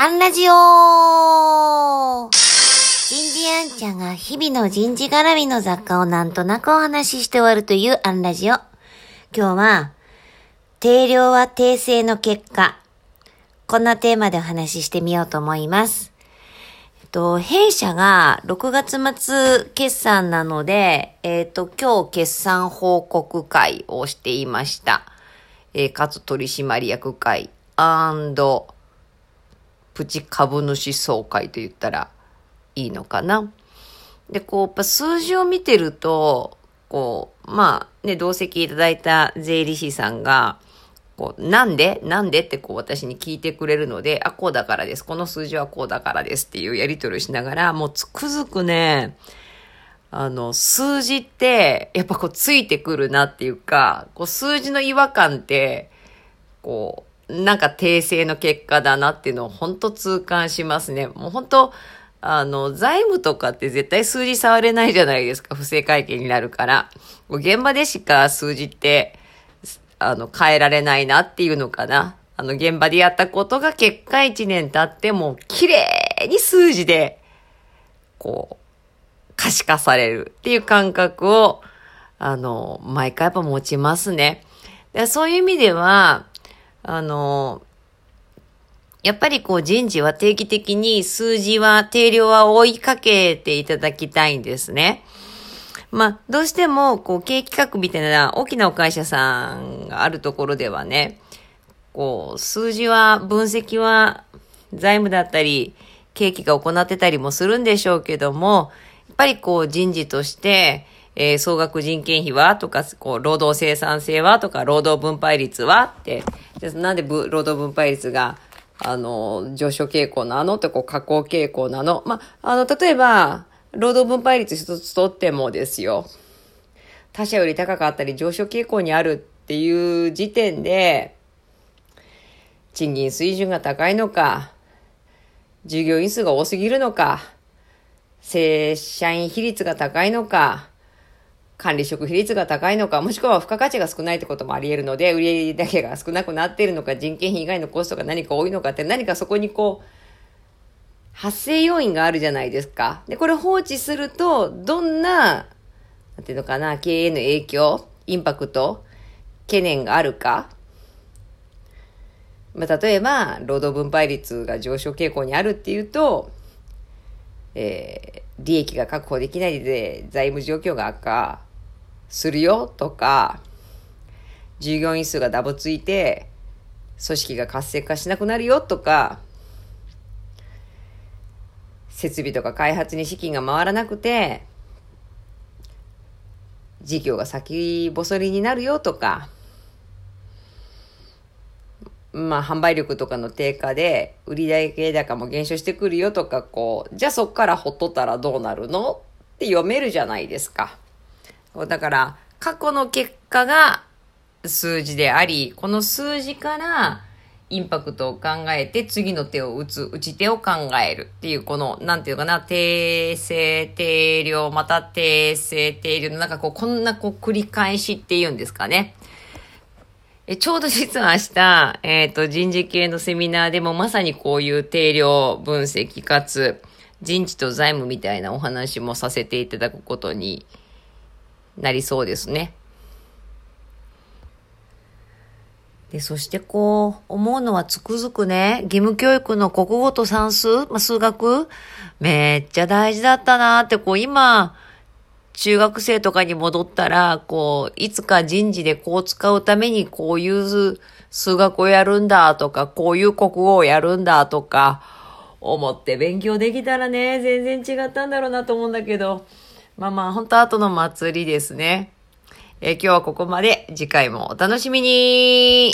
アンラジオ人事アンちゃんが日々の人事絡みの雑貨をなんとなくお話しして終わるというアンラジオ。今日は、定量は訂正の結果。こんなテーマでお話ししてみようと思います。えっと、弊社が6月末決算なので、えっと、今日決算報告会をしていました。えー、かつ取締役会プチ株主総会と言ったらいいのかな。で、こう、やっぱ数字を見てると、こう、まあね、同席いただいた税理士さんが、こう、なんで？なんで？ってこう私に聞いてくれるので、あ、こうだからです。この数字はこうだからですっていうやり取りをしながら、もうつくづくね、あの、数字って、やっぱこうついてくるなっていうか、こう数字の違和感って、こう、なんか訂正の結果だなっていうのを本当痛感しますね。もう本当、あの、財務とかって絶対数字触れないじゃないですか。不正会計になるから。現場でしか数字って、あの、変えられないなっていうのかな。あの、現場でやったことが結果1年経っても、綺麗に数字で、こう、可視化されるっていう感覚を、あの、毎回やっぱ持ちますね。そういう意味では、あの、やっぱりこう人事は定期的に数字は、定量は追いかけていただきたいんですね。まあ、どうしても、こう、経営企画みたいな大きなお会社さんがあるところではね、こう、数字は、分析は、財務だったり、経営が行ってたりもするんでしょうけども、やっぱりこう、人事として、えー、総額人件費はとか、こう、労働生産性はとか、労働分配率はって、なんで労働分配率が、あの、上昇傾向なのって、こう、下降傾向なのまあ、あの、例えば、労働分配率一つとってもですよ。他社より高かったり上昇傾向にあるっていう時点で、賃金水準が高いのか、従業員数が多すぎるのか、正社員比率が高いのか、管理職比率が高いのか、もしくは付加価値が少ないってこともあり得るので、売上だけが少なくなっているのか、人件費以外のコストが何か多いのかって、何かそこにこう、発生要因があるじゃないですか。で、これ放置すると、どんな、なんていうのかな、経営の影響、インパクト、懸念があるか。まあ、例えば、労働分配率が上昇傾向にあるっていうと、えー、利益が確保できないで財務状況が悪化するよとか、従業員数がダボついて、組織が活性化しなくなるよとか、設備とか開発に資金が回らなくて、事業が先細りになるよとか、まあ、販売力とかの低下で、売上高も減少してくるよとか、こう、じゃあそっからほっとったらどうなるのって読めるじゃないですか。だから、過去の結果が数字であり、この数字からインパクトを考えて次の手を打つ、打ち手を考えるっていう、この、なんていうかな、訂正、定量、また訂正、定量のなんかこう、こんなこう繰り返しっていうんですかね。えちょうど実は明日、えっ、ー、と、人事系のセミナーでもまさにこういう定量分析かつ、人事と財務みたいなお話もさせていただくことになりそうですね。で、そしてこう、思うのはつくづくね、義務教育の国語と算数、まあ、数学、めっちゃ大事だったなって、こう今、中学生とかに戻ったら、こう、いつか人事でこう使うためにこういう数学をやるんだとか、こういう国語をやるんだとか、思って勉強できたらね、全然違ったんだろうなと思うんだけど、まあまあ、本当後の祭りですね。え、今日はここまで。次回もお楽しみに